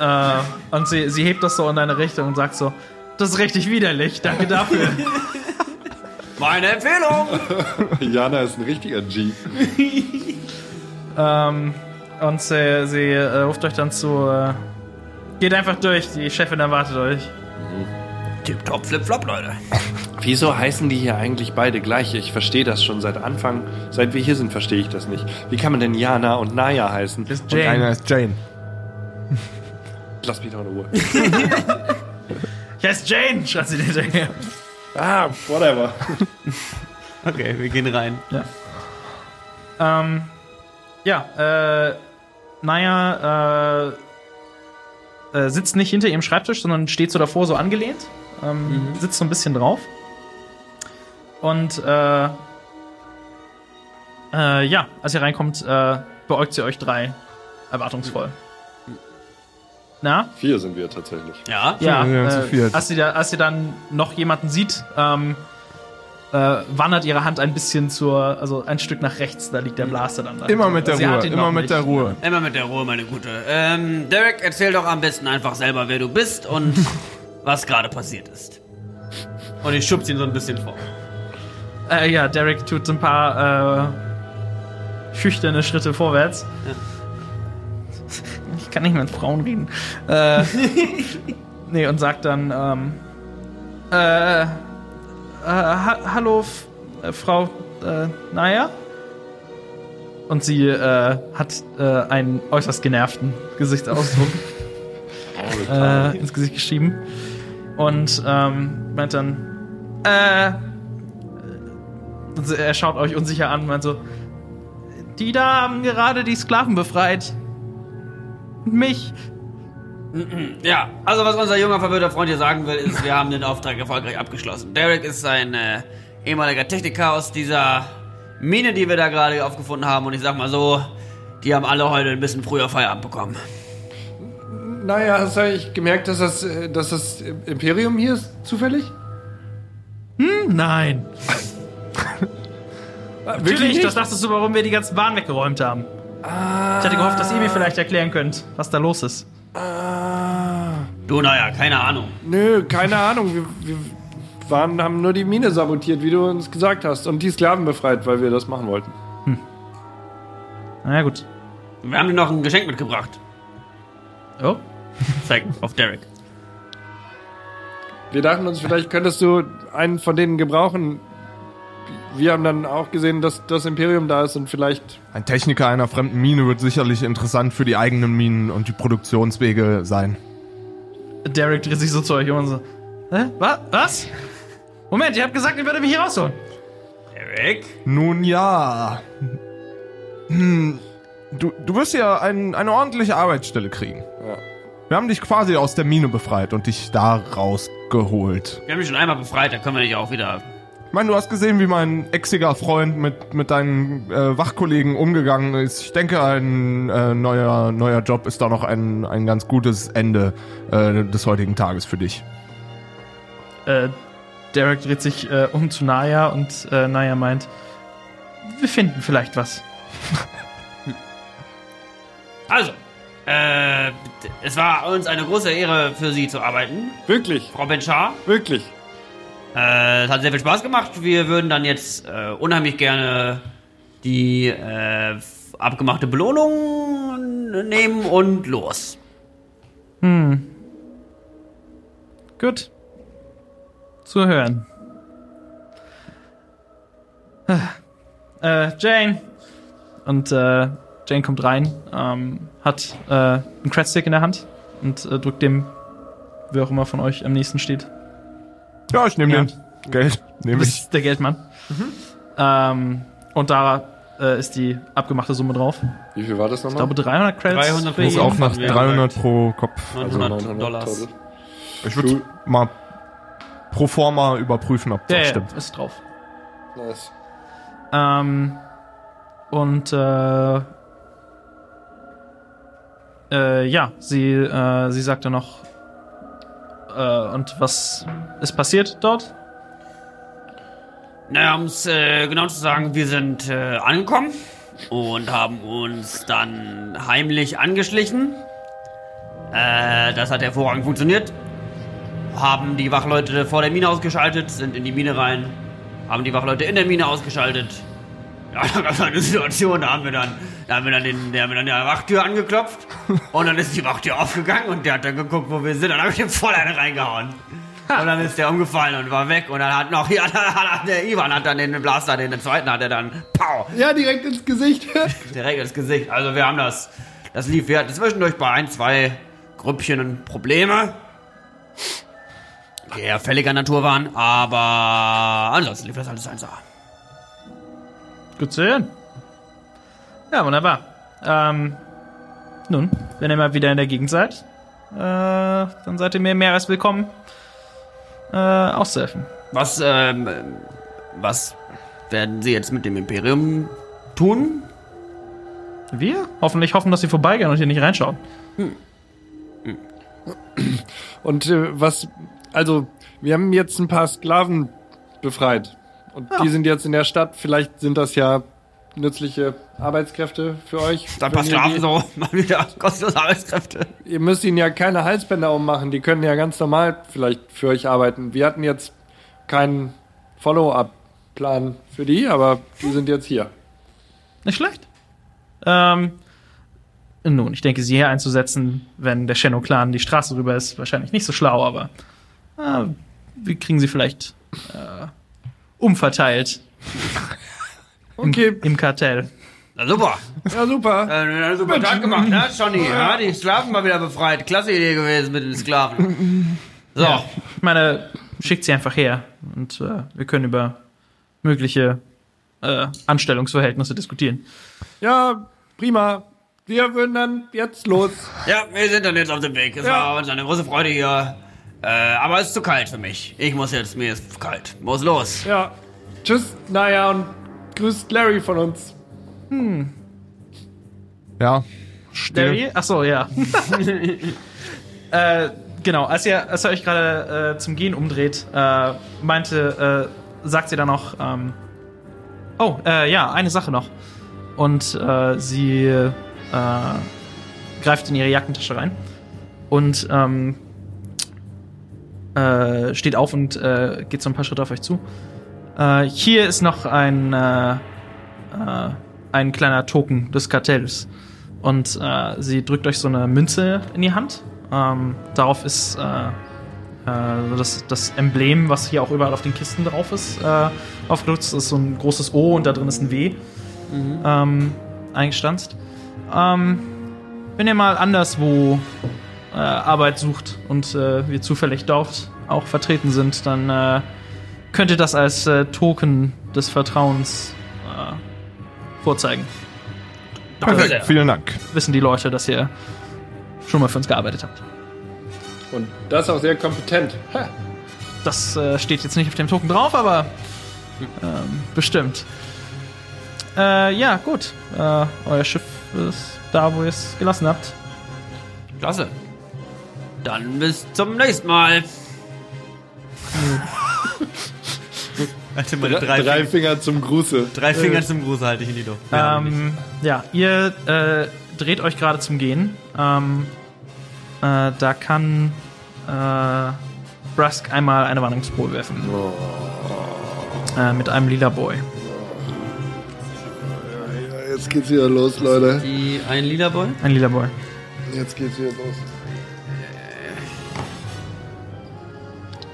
<laughs> äh, und sie, sie hebt das so in deine Richtung und sagt so: Das ist richtig widerlich, danke dafür. <laughs> Meine Empfehlung! Jana ist ein richtiger G. ähm, und sie, sie äh, ruft euch dann zu: äh, Geht einfach durch, die Chefin erwartet euch. Tipptopp, flip-flop, Leute. Wieso heißen die hier eigentlich beide gleich? Ich verstehe das schon seit Anfang. Seit wir hier sind, verstehe ich das nicht. Wie kann man denn Jana und Naya heißen? Das ist Und einer Jane. ist Jane. <laughs> Lass mich doch in Ruhe. <laughs> Ich heiße Jane, schreit sie hinterher. ah, whatever. <laughs> Okay, wir gehen rein. Ähm, ja, äh, naja, äh, äh, sitzt nicht hinter ihrem Schreibtisch, sondern steht so davor, so angelehnt. Ähm, Sitzt so ein bisschen drauf. Und, äh, äh, ja, als ihr reinkommt, äh, beäugt sie euch drei erwartungsvoll. Na? Vier sind wir tatsächlich. Ja? Ja, wir sind zu äh, viert. als, sie da, als sie dann noch jemanden sieht, ähm, äh, wandert ihre Hand ein bisschen zur, also ein Stück nach rechts, da liegt der Blaster dann da. Immer mit der Sie Ruhe, immer mit nicht. der Ruhe. Immer mit der Ruhe, meine Gute. Ähm, Derek, erzähl doch am besten einfach selber, wer du bist und <laughs> was gerade passiert ist. Und ich schub's ihn so ein bisschen vor. Äh, ja, Derek tut so ein paar äh, schüchterne Schritte vorwärts. Ich kann nicht mit Frauen reden. Äh, <laughs> nee, und sagt dann, ähm, äh, äh, ha hallo, F äh, Frau, äh, Naya? Und sie äh, hat äh, einen äußerst genervten Gesichtsausdruck <laughs> äh, ins Gesicht geschrieben. Und ähm, meint dann, äh, also er schaut euch unsicher an und meint so, die da haben gerade die Sklaven befreit. Und mich. Ja, also was unser junger verwirrter Freund hier sagen will, ist, wir haben den Auftrag erfolgreich abgeschlossen. Derek ist ein äh, ehemaliger Techniker aus dieser Mine, die wir da gerade aufgefunden haben. Und ich sag mal so, die haben alle heute ein bisschen früher Feierabend bekommen. Naja, hast du eigentlich gemerkt, dass das, äh, dass das Imperium hier ist, zufällig? Hm, nein. Ah, Natürlich, das dachtest du, warum wir die ganzen Waren weggeräumt haben. Ich hatte gehofft, dass ihr mir vielleicht erklären könnt, was da los ist. Ah, Du, naja, keine Ahnung. nö, keine Ahnung. Wir, wir waren, haben nur die Mine sabotiert, wie du uns gesagt hast. Und die Sklaven befreit, weil wir das machen wollten. Na ja, gut. Wir haben dir noch ein Geschenk mitgebracht. Oh. Zeig auf Derek. Wir dachten uns, vielleicht könntest du einen von denen gebrauchen. Wir haben dann auch gesehen, dass das Imperium da ist und vielleicht. Ein Techniker einer fremden Mine wird sicherlich interessant für die eigenen Minen und die Produktionswege sein. Derek dreht sich so zu euch um und so. Hä? Was? Was? Moment, ihr habt gesagt, ihr würdet mich hier rausholen. Derek? Nun ja. Hm, du, du wirst ja ein, eine ordentliche Arbeitsstelle kriegen. Ja. Wir haben dich quasi aus der Mine befreit und dich da rausgeholt. Wir haben dich schon einmal befreit, da können wir dich auch wieder. Ich meine, du hast gesehen, wie mein exiger Freund mit, mit deinen äh, Wachkollegen umgegangen ist. Ich denke, ein äh, neuer, neuer Job ist da noch ein, ein ganz gutes Ende äh, des heutigen Tages für dich. Äh, Derek dreht sich äh, um zu Naya und äh, Naya meint, wir finden vielleicht was. <laughs> Also, äh, es war uns eine große Ehre für Sie zu arbeiten, Wirklich, Frau Benchar. wirklich. Äh, es hat sehr viel Spaß gemacht. Wir würden dann jetzt äh, unheimlich gerne die äh, abgemachte Belohnung nehmen und los. Gut. Zu hören. Äh, Jane. Und äh, Jane kommt rein, ähm, hat äh, einen Credstick in der Hand und äh, drückt dem, wer auch immer von euch am nächsten steht. Ja, ich nehme Ja. den Geld. Nehme Das ich. ist der Geldmann. Ähm, und da äh, ist die abgemachte Summe drauf. Wie viel war das Ich nochmal? glaube 300 Credits. 300 für Muss auch nach Ja, 300 pro Kopf. 900 Dollars. total. Ich würde mal pro forma überprüfen, ob das Ja, ja, stimmt. ist drauf. Nice. Ähm, und äh, äh, ja, sie, äh, sie sagte noch, äh, und was ist passiert dort? Naja, um es äh, genau zu sagen, wir sind äh, angekommen und haben uns dann heimlich angeschlichen. Äh, das hat hervorragend funktioniert. Haben die Wachleute vor der Mine ausgeschaltet, sind in die Mine rein, haben die Wachleute in der Mine ausgeschaltet. Ja, da gab es eine Situation, da haben wir dann, da haben wir dann den, da haben wir dann die Wachtür angeklopft und dann ist die Wachtür aufgegangen und der hat dann geguckt, wo wir sind, und dann habe ich ihm voll eine reingehauen. Und dann ist der umgefallen und war weg. Und dann hat noch, <laughs> ja, hat der Ivan hat dann den Blaster, den zweiten hat er dann, pow, Ja, direkt ins Gesicht. <laughs> direkt ins Gesicht. Also wir haben das, das lief, wir hatten zwischendurch bei ein, zwei Grüppchen Probleme, die eher fälliger Natur waren, aber ansonsten lief das alles 1A. Gut zu hören. Ja, wunderbar. Ähm, nun, wenn ihr mal wieder in der Gegend seid, äh, dann seid ihr mir mehr als willkommen, äh, auszuhelfen. Was, ähm, was werden Sie jetzt mit dem Imperium tun? Wir hoffentlich hoffen, dass sie vorbeigehen und hier nicht reinschauen. Und äh, was, also, wir haben jetzt ein paar Sklaven befreit. Und die sind jetzt in der Stadt. Vielleicht sind das ja nützliche Arbeitskräfte für euch. Dann passt die- so <laughs> mal wieder kostenlose Arbeitskräfte. Ihr müsst ihnen ja keine Halsbänder ummachen. Die können ja ganz normal vielleicht für euch arbeiten. Wir hatten jetzt keinen Follow-up-Plan für die, aber die sind jetzt hier. Nicht schlecht. Ähm, nun, ich denke, sie hier einzusetzen, wenn der Shenno-Clan die Straße rüber ist, wahrscheinlich nicht so schlau, aber äh, wir kriegen sie vielleicht äh, umverteilt <laughs> Okay. im Kartell. Na super. Ja, super. Äh, super Tag gemacht, ne, Johnny? Ja, die Sklaven mal wieder befreit. Klasse Idee gewesen mit den Sklaven. So. Ich meine, schickt sie einfach her und äh, wir können über mögliche äh, Anstellungsverhältnisse diskutieren. Ja, prima. Wir würden dann jetzt los. Ja, wir sind dann jetzt auf dem Weg. Es Ja. war uns eine große Freude hier. Äh, aber es ist zu kalt für mich. Ich muss jetzt, mir ist kalt. Muss los. Ja. Tschüss, naja, und grüßt Larry von uns. Ja. Still. Larry? Ach so, ja. <laughs> äh, genau, als ihr, als ihr euch gerade äh, zum Gehen umdreht, äh, meinte, äh, sagt sie dann noch, ähm, oh, äh, ja, eine Sache noch. Und äh, sie äh, greift in ihre Jackentasche rein und ähm, äh, steht auf und äh, geht so ein paar Schritte auf euch zu. Äh, hier ist noch ein, äh, äh, ein kleiner Token des Kartells. Und äh, sie drückt euch so eine Münze in die Hand. Ähm, darauf ist äh, das, das Emblem, was hier auch überall auf den Kisten drauf ist, äh, aufgedruckt. Das ist so ein großes O und da drin ist ein W ähm, eingestanzt. Ähm, wenn ihr mal anderswo äh, Arbeit sucht und äh, wir zufällig dort auch vertreten sind, dann könnt ihr das als äh, Token des Vertrauens äh, vorzeigen. Perfekt, vielen Dank. Wissen die Leute, dass ihr schon mal für uns gearbeitet habt. Und das auch sehr kompetent. Ha. Das äh, steht jetzt nicht auf dem Token drauf, aber ähm, bestimmt. Äh, ja, gut. Äh, euer Schiff ist da, wo ihr es gelassen habt. Klasse. Dann bis zum nächsten Mal. <laughs> Halte meine drei, Drei Finger zum Gruße. drei Finger zum Gruß halte ich in die Luft. Ähm, ja, ihr äh, dreht euch gerade zum Gehen. Ähm, äh, da kann äh, Brusk einmal eine Warnungsprobe werfen. Äh, mit einem lila Boy. Ja, jetzt geht's wieder los, Leute. Die ein lila Boy? Ein lila Boy. Jetzt geht's wieder los.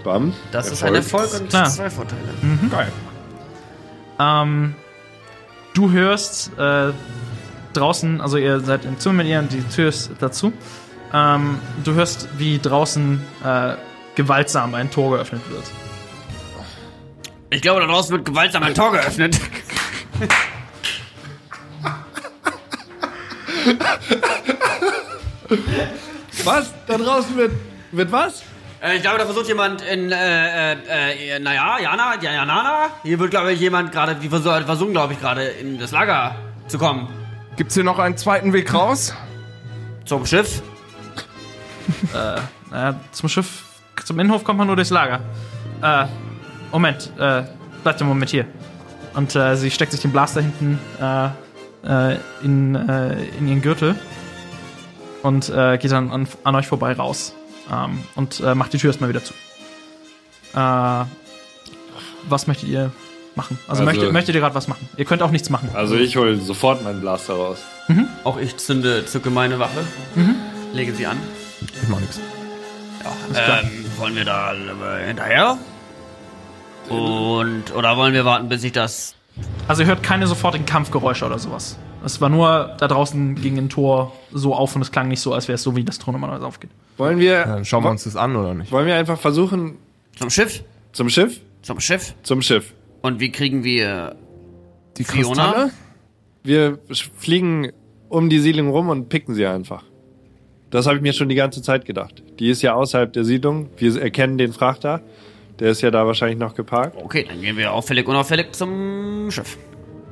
Bam. Das ist ein Erfolg und Ah. zwei Vorteile. Geil. Ähm, du hörst äh, draußen, also ihr seid im Zimmer mit ihr und die Tür ist dazu. Ähm, du hörst, wie draußen äh, gewaltsam ein Tor geöffnet wird. Ich glaube, da draußen wird gewaltsam ein Tor geöffnet. Was? Da draußen wird. Wird was? Äh, ich glaube, da versucht jemand in, äh, äh, äh, naja, Jana, ja, Janana. Hier wird, glaube ich, jemand gerade, die versuchen, versuchen glaube ich, gerade in das Lager zu kommen. Gibt's hier noch einen zweiten Weg raus? Zum Schiff. Äh, zum Schiff, zum Innenhof kommt man nur durchs Lager. Äh, Moment, äh, bleibt einen Moment hier. Und äh, sie steckt sich den Blaster hinten äh, äh, in, äh, in ihren Gürtel und äh, geht dann an, an euch vorbei raus. Ähm, und äh, macht die Tür erstmal wieder zu. Äh, was möchtet ihr machen? Also, Also- möchtet, möchtet ihr gerade was machen? Ihr könnt auch nichts machen. Also ich hole sofort meinen Blaster raus. Auch ich zünde, zücke meine Waffe. Lege sie an. Ich mach nix. Ja, ähm, wollen wir da hinterher? Und, oder wollen wir warten, bis ich das Also ihr hört keine sofortigen Kampfgeräusche oder sowas. Es war nur, da draußen ging ein Tor so auf und es klang nicht so, als wäre es so, wie das Tor normalerweise aufgeht. Wollen wir. Dann schauen wir uns das an, oder nicht? Wollen wir einfach versuchen. zum Schiff? Zum Schiff? Zum Schiff? Zum Schiff. Und wie kriegen wir Die Fiona? Kristalle? Wir fliegen um die Siedlung rum und picken sie einfach. Das habe ich mir schon die ganze Zeit gedacht. Die ist ja außerhalb der Siedlung. Wir erkennen den Frachter. Der ist ja da wahrscheinlich noch geparkt. Okay, dann gehen wir auffällig, unauffällig zum Schiff.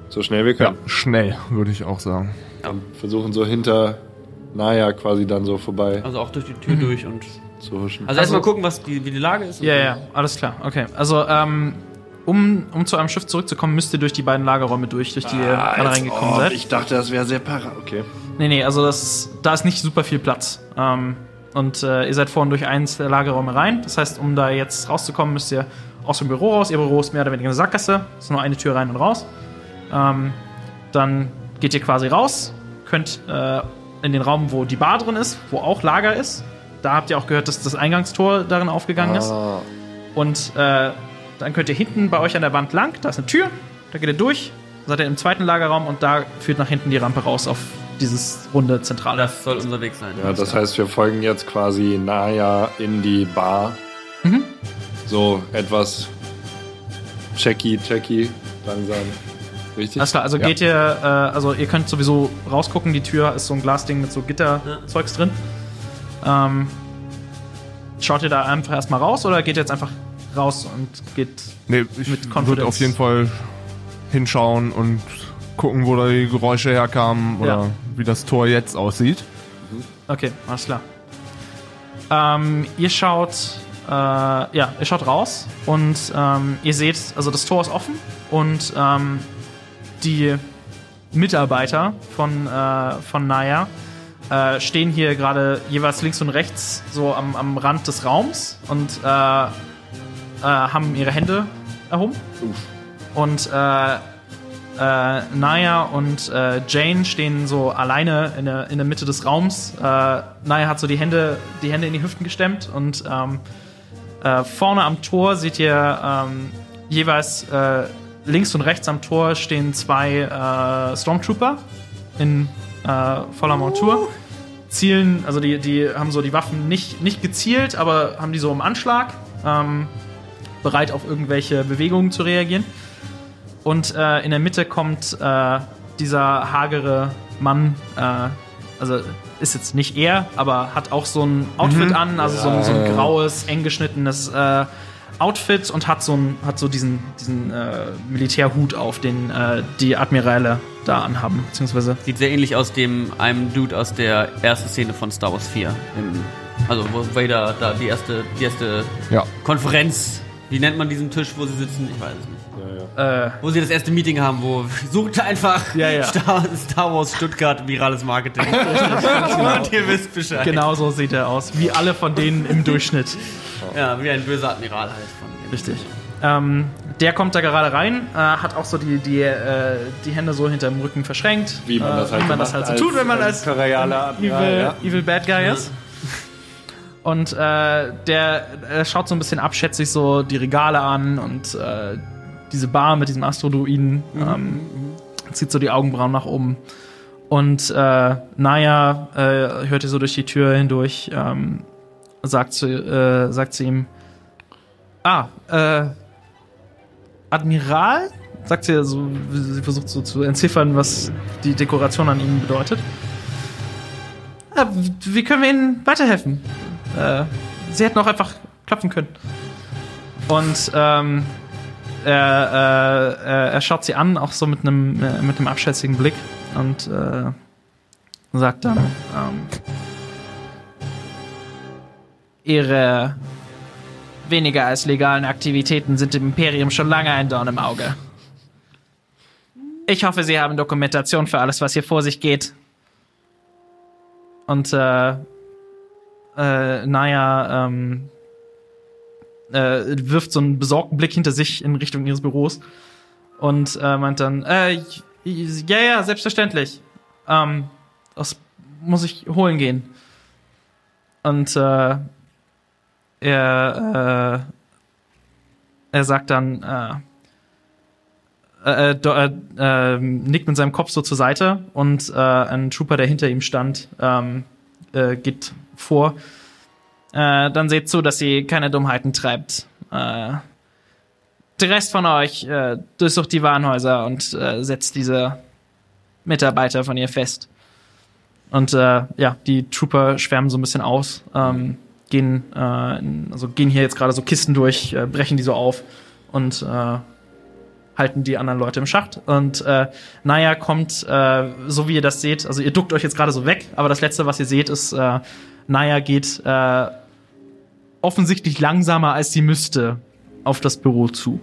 So schnell wir können. Schnell, würde ich auch sagen. Versuchen so hinter Naya quasi dann so vorbei Also auch durch die Tür durch und. zu huschen. Also, erstmal gucken, was die, wie die Lage ist. Ja, ja, alles klar. Okay, also ähm, um, um zu eurem Schiff zurückzukommen, müsst ihr durch die beiden Lagerräume durch, durch die ihr Ah, gerade als reingekommen ob. seid. Ich dachte, das wäre separat. Okay. Nee, nee, also das, da ist nicht super viel Platz. Ähm, und äh, ihr seid vorhin durch eins der Lagerräume rein. Das heißt, um da jetzt rauszukommen, müsst ihr aus dem Büro raus. Ihr Büro ist mehr oder weniger eine Sackgasse. Es ist nur eine Tür rein und raus. Ähm, dann geht ihr quasi raus, könnt äh, in den Raum, wo die Bar drin ist, wo auch Lager ist. Da habt ihr auch gehört, dass das Eingangstor darin aufgegangen ist. Und äh, dann könnt ihr hinten bei euch an der Wand lang, da ist eine Tür, da geht ihr durch seid ihr im zweiten Lagerraum und da führt nach hinten die Rampe raus auf dieses runde Zentrale. Das soll unser Weg sein. Ja, das heißt, wir folgen jetzt quasi Naya in die Bar. So etwas checky, checky, langsam. Richtig? Alles klar, also Ja. geht ihr, äh, also ihr könnt sowieso rausgucken, die Tür ist so ein Glasding mit so Gitterzeugs drin. Ähm, schaut ihr da einfach erstmal raus oder geht ihr jetzt einfach raus und geht. Nee, ich Mit würde Confidence. auf jeden Fall hinschauen und gucken, wo da die Geräusche herkamen oder Ja. wie das Tor jetzt aussieht. Okay, alles klar. Ähm, ihr schaut, äh, ja, ihr schaut raus und ähm, ihr seht, also das Tor ist offen und ähm, die Mitarbeiter von, äh, von Naya äh, stehen hier gerade jeweils links und rechts so am, am Rand des Raums und äh, äh, haben ihre Hände erhoben. Und äh, äh, Naya und Jane stehen so alleine in der, in der Mitte des Raums. Naya hat so die Hände, die Hände in die Hüften gestemmt und ähm, äh, vorne am Tor seht ihr ähm, jeweils äh, links und rechts am Tor stehen zwei äh, Stormtrooper in äh, voller Montur. Zielen, also die, die haben so die Waffen nicht, nicht gezielt, aber haben die so im Anschlag, ähm, bereit auf irgendwelche Bewegungen zu reagieren. Und äh, in der Mitte kommt äh, dieser hagere Mann, äh, also ist jetzt nicht er, aber hat auch so ein Outfit an, also so, ein, so ein graues, eng geschnittenes äh, Outfit und hat so, ein, hat so diesen, diesen äh, Militärhut auf, den äh, die Admiräle da anhaben, beziehungsweise Sieht sehr ähnlich aus dem einem Dude aus der ersten Szene von Star Wars 4. Im, also wo Vader da die erste, die erste Ja. Konferenz. Wie nennt man diesen Tisch, wo sie sitzen? Ich weiß es nicht. Äh, Wo sie das erste Meeting haben, wo <laughs> sucht einfach Ja, ja. Star, Star Wars Stuttgart virales Marketing. <laughs> Und ihr wisst Bescheid. genau so sieht er aus, wie alle von denen im Durchschnitt. Ja, wie ein böser Admiral halt von dem. Richtig. Ähm, der kommt da gerade rein, äh, hat auch so die, die, äh, die Hände so hinterm Rücken verschränkt. Wie man das halt wie man so das halt so als- tut, wenn man als als Admiral, evil, ja. evil Bad Guy ist. Und äh, der äh, schaut so ein bisschen abschätzig so die Regale an und äh, diese Bar mit diesem Astrodruiden. Ähm, zieht so die Augenbrauen nach oben. Und äh, Naya äh, hört ihr so durch die Tür hindurch, ähm, sagt, zu, äh, sagt zu ihm, ah, äh, Admiral? Sagt sie so, sie versucht so zu entziffern, was die Dekoration an ihm bedeutet. Ah, wie können wir Ihnen weiterhelfen? Äh, sie hätten auch einfach klopfen können. Und ähm, er, äh, er, er schaut sie an, auch so mit einem äh, mit einem abschätzigen Blick und äh, sagt dann, ähm, Ihre weniger als legalen Aktivitäten sind dem Imperium schon lange ein Dorn im Auge. Ich hoffe, Sie haben Dokumentation für alles, was hier vor sich geht. Und äh, äh, Naya ähm, äh, wirft so einen besorgten Blick hinter sich in Richtung ihres Büros und äh, meint dann, äh, ja, ja, selbstverständlich. Ähm, das muss ich holen gehen. Und äh, er, äh, er sagt dann, äh, äh, äh, äh, nickt mit seinem Kopf so zur Seite und äh, ein Trooper, der hinter ihm stand, ähm, äh, geht vor. Äh, dann seht zu, dass sie keine Dummheiten treibt. Äh, der Rest von euch äh, durchsucht die Warenhäuser und äh, setzt diese Mitarbeiter von ihr fest. Und äh, ja, die Trooper schwärmen so ein bisschen aus, ähm, gehen, äh, also gehen hier jetzt gerade so Kisten durch, brechen die so auf und halten die anderen Leute im Schacht. Und äh, Naya kommt, äh, so wie ihr das seht, also ihr duckt euch jetzt gerade so weg, aber das letzte, was ihr seht, ist, äh, Naya geht äh, offensichtlich langsamer, als sie müsste, auf das Büro zu.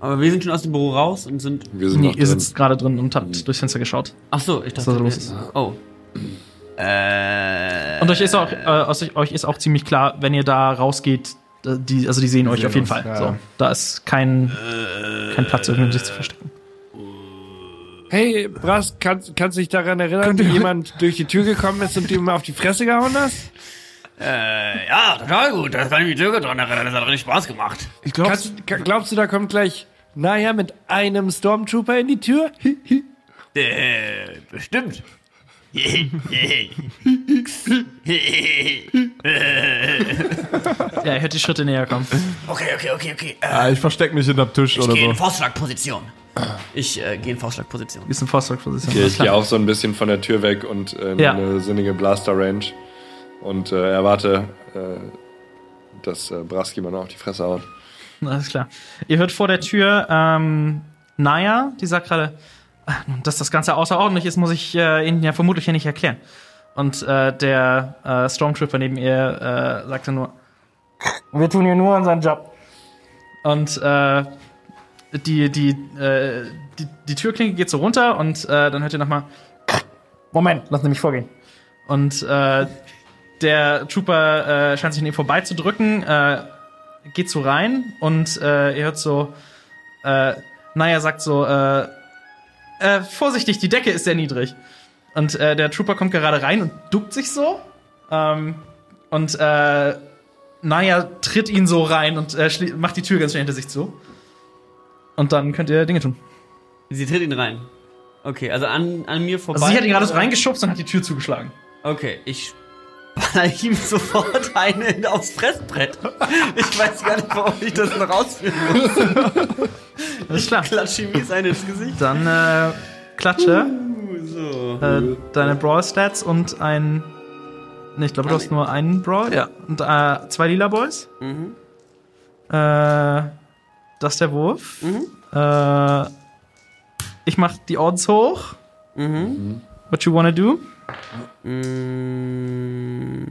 Aber wir sind schon aus dem Büro raus und sind. Wir sind Nee, ihr drin. sitzt gerade drin und habt durchs Fenster geschaut. Ach so, ich dachte. Was da los ist. Oh. Äh. Und euch ist auch, äh, aus euch ist auch ziemlich klar, wenn ihr da rausgeht, äh, die, also die sehen euch sehen auf jeden uns, Fall. ja, So, da ist kein, kein Platz, irgendwie sich zu verstecken. Hey, Brass, kannst, kannst du dich daran erinnern, wie jemand durch die Tür gekommen ist und dir mal auf die Fresse gehauen hast? Äh, ja, total gut. Das kann ich mich sogar dran erinnern. Das hat richtig Spaß gemacht. Ich glaube, Kannst, ka- glaubst du, da kommt gleich Naja, mit einem Stormtrooper in die Tür? <laughs> Äh, bestimmt. Ja, ihr hört die Schritte näher kommen. Okay, okay, okay, okay. Äh, Ah, ich versteck mich hinterm Tisch ich oder gehe so. in Faustschlagposition. Ich äh, gehe in Faustschlagposition. Ist eine Faustdruckposition. Okay, ich gehe auch so ein bisschen von der Tür weg und äh, Ja. eine sinnige Blaster-Range und äh, erwarte, äh, dass äh, Braski mal noch auf die Fresse haut. Alles klar. Ihr hört vor der Tür ähm, Naya, die sagt gerade, "Ah, dass das Ganze außerordentlich ist, muss ich äh, Ihnen ja vermutlich ja nicht erklären. Und äh, der äh, Stormtrooper neben ihr äh, sagte nur, wir tun hier nur unseren Job. Und äh, die, die, äh, die, die Türklinke geht so runter und äh, dann hört ihr nochmal, Moment, lass mich vorgehen. Und äh, der Trooper äh, scheint sich an ihm vorbeizudrücken, äh, geht so rein und äh, ihr hört so, äh, Naya sagt so, äh, äh, vorsichtig, die Decke ist sehr niedrig. Und äh, der Trooper kommt gerade rein und duckt sich so. Ähm, und äh, Naya tritt ihn so rein und äh, macht die Tür ganz schnell hinter sich zu. Und dann könnt ihr Dinge tun. Sie tritt ihn rein. Okay, also an, an mir vorbei. Also sie hat ihn gerade so reingeschubst und hat die Tür zugeschlagen. Okay, ich baller ihm sofort eine aufs Fressbrett. Ich weiß gar nicht, warum ich das noch ausführen muss. Alles klar. Klatsch ihm mies eine ins Gesicht. Dann äh, klatsche So. äh, deine Brawl-Stats und ein. Ne, ich glaube, du hast nur einen Brawl. Ja. Und äh, zwei lila Boys. Mhm. Äh, das ist der Wurf. Mhm. Äh, ich mach die Odds hoch. Mhm. What you wanna do? Mm,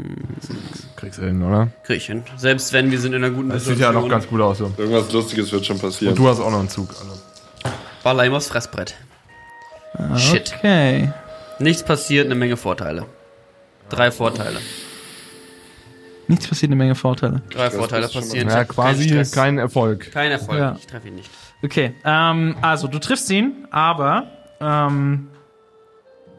Kriegst du hin, oder? krieg ich hin. Selbst wenn wir sind in einer guten Das sieht ja noch ganz gut aus. So. Irgendwas Lustiges wird schon passieren. Und du hast auch noch einen Zug. Also. Aufs Fressbrett. Shit. Okay. Nichts passiert, eine Menge Vorteile. Drei Vorteile. Nichts passiert, eine Menge Vorteile. Drei Vorteile schon mal- passieren. Ja, quasi Stress. kein Erfolg. Kein Erfolg. Ja. Ich treffe ihn nicht. Okay, ähm, also du triffst ihn, aber ähm,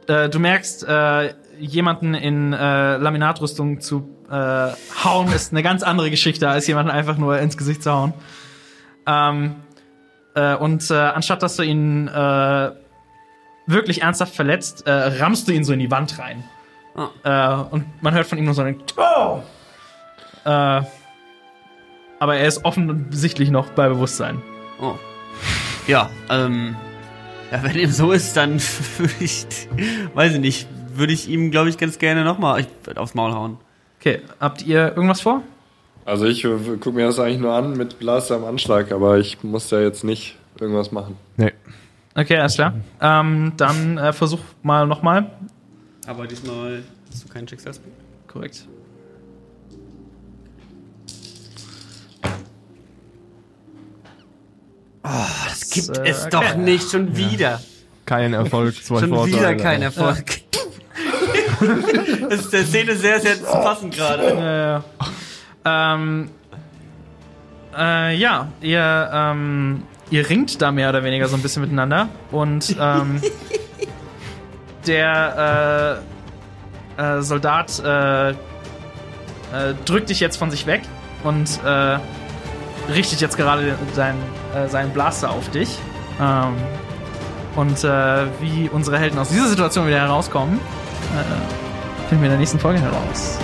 äh, du merkst, äh, jemanden in äh, Laminatrüstung zu äh, hauen ist eine ganz andere Geschichte, als jemanden einfach nur ins Gesicht zu hauen. Ähm, äh, und äh, anstatt dass du ihn äh, wirklich ernsthaft verletzt, äh, rammst du ihn so in die Wand rein. Ah. Äh, und man hört von ihm nur so einen oh! äh, Aber er ist offensichtlich noch bei Bewusstsein. Oh. Ja, ähm. Ja, wenn ihm so ist, dann <laughs> würde ich. Weiß ich nicht. Würde ich ihm, glaube ich, ganz gerne nochmal aufs Maul hauen. Okay, habt ihr irgendwas vor? Also ich äh, gucke mir das eigentlich nur an mit Blaster am Anschlag, aber ich muss da jetzt nicht irgendwas machen. Nee. Okay, alles klar. Ähm, dann äh, versuch mal nochmal. Aber diesmal hast du keinen Schicksalspunkt. Korrekt. Das gibt äh, es doch nicht, schon wieder. Kein Erfolg, zwei Schon Vorteile. wieder kein Erfolg. das ist der Szene sehr, sehr zu passen gerade. Äh, ähm, äh, ja, ihr, ähm, ihr ringt da mehr oder weniger so ein bisschen miteinander und ähm, <laughs> der äh, äh, Soldat äh, äh, drückt dich jetzt von sich weg und äh, richtet jetzt gerade sein, äh, seinen Blaster auf dich. Ähm, und äh, wie unsere Helden aus dieser Situation wieder herauskommen, äh, finden wir in der nächsten Folge heraus.